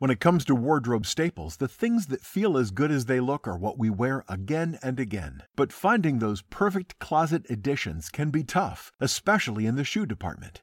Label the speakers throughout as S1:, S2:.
S1: When it comes to wardrobe staples, the things that feel as good as they look are what we wear again and again. But finding those perfect closet additions can be tough, especially in the shoe department.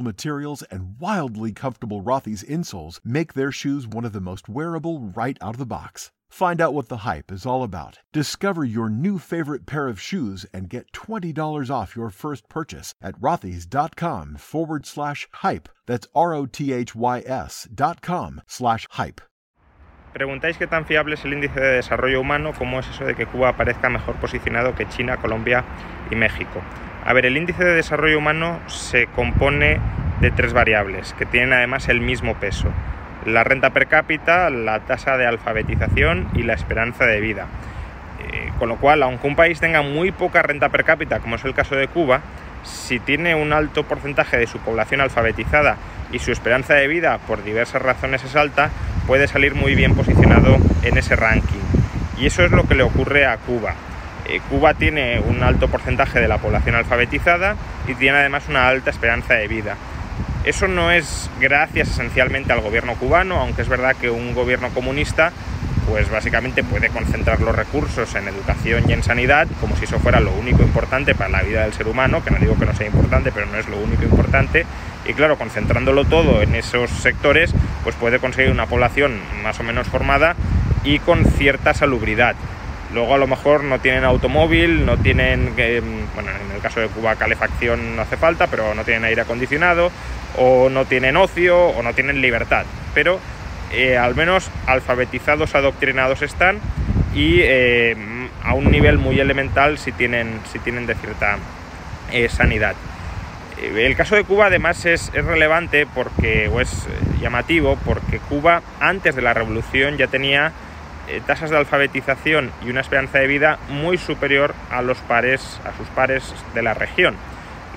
S1: materials and wildly comfortable Rothy's insoles make their shoes one of the most wearable right out of the box. Find out what the hype is all about. Discover your new favorite pair of shoes and get $20 off your first purchase at rothys.com forward slash hype. That's R O T H Y S dot com slash hype.
S2: Preguntáis qué tan fiable es el índice de desarrollo humano, cómo es eso de que Cuba aparezca mejor posicionado que China, Colombia y México. A ver, el índice de desarrollo humano se compone de tres variables que tienen además el mismo peso. la renta per cápita, la tasa de alfabetización y la esperanza de vida. Eh, con lo cual, aunque un país tenga muy poca renta per cápita, como es el caso de Cuba, si tiene un alto porcentaje de su población alfabetizada y su esperanza de vida por diversas razones es alta, puede salir muy bien posicionado en ese ranking. Y eso es lo que le ocurre a Cuba. Eh, Cuba tiene un alto porcentaje de la población alfabetizada y tiene además una alta esperanza de vida. Eso no es gracias esencialmente al gobierno cubano, aunque es verdad que un gobierno comunista pues básicamente puede concentrar los recursos en educación y en sanidad como si eso fuera lo único importante para la vida del ser humano, que no digo que no sea importante, pero no es lo único importante. Y claro, concentrándolo todo en esos sectores, pues puede conseguir una población más o menos formada y con cierta salubridad. Luego a lo mejor no tienen automóvil, no tienen, eh, bueno, en el caso de Cuba calefacción no hace falta, pero no tienen aire acondicionado, o no tienen ocio o no tienen libertad, pero eh, al menos alfabetizados, adoctrinados están y eh, a un nivel muy elemental si tienen, si tienen de cierta sanidad. El caso de Cuba además es, es, relevante porque, o es llamativo porque Cuba antes de la revolución ya tenía tasas de alfabetización y una esperanza de vida muy superior a los pares, a sus pares de la región.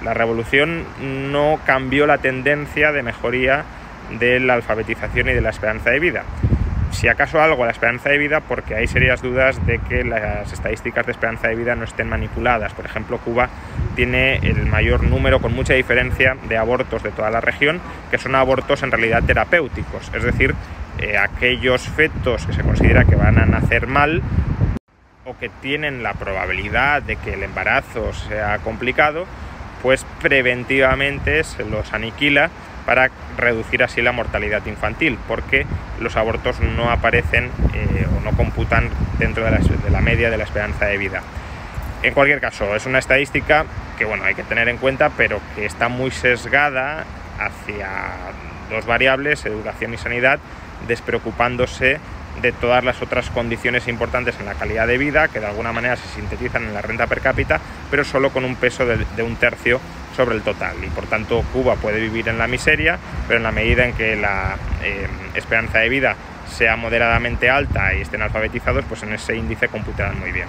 S2: La revolución no cambió la tendencia de mejoría de la alfabetización y de la esperanza de vida. Si acaso algo la esperanza de vida, porque hay serias dudas de que las estadísticas de esperanza de vida no estén manipuladas. Por ejemplo, Cuba tiene el mayor número, con mucha diferencia, de abortos de toda la región, que son abortos en realidad terapéuticos, es decir, eh, aquellos fetos que se considera que van a nacer mal o que tienen la probabilidad de que el embarazo sea complicado, pues preventivamente se los aniquila para reducir así la mortalidad infantil, porque los abortos no aparecen eh, o no computan dentro de la, de la, media de la esperanza de vida. En cualquier caso, es una estadística que bueno, hay que tener en cuenta, pero que está muy sesgada hacia dos variables, educación y sanidad, despreocupándose de todas las otras condiciones importantes en la calidad de vida que de alguna manera se sintetizan en la renta per cápita, pero solo con un peso de, un tercio sobre el total. Y por tanto Cuba puede vivir en la miseria, pero en la medida en que la eh, esperanza de vida sea moderadamente alta y estén alfabetizados, pues en ese índice computarán muy bien.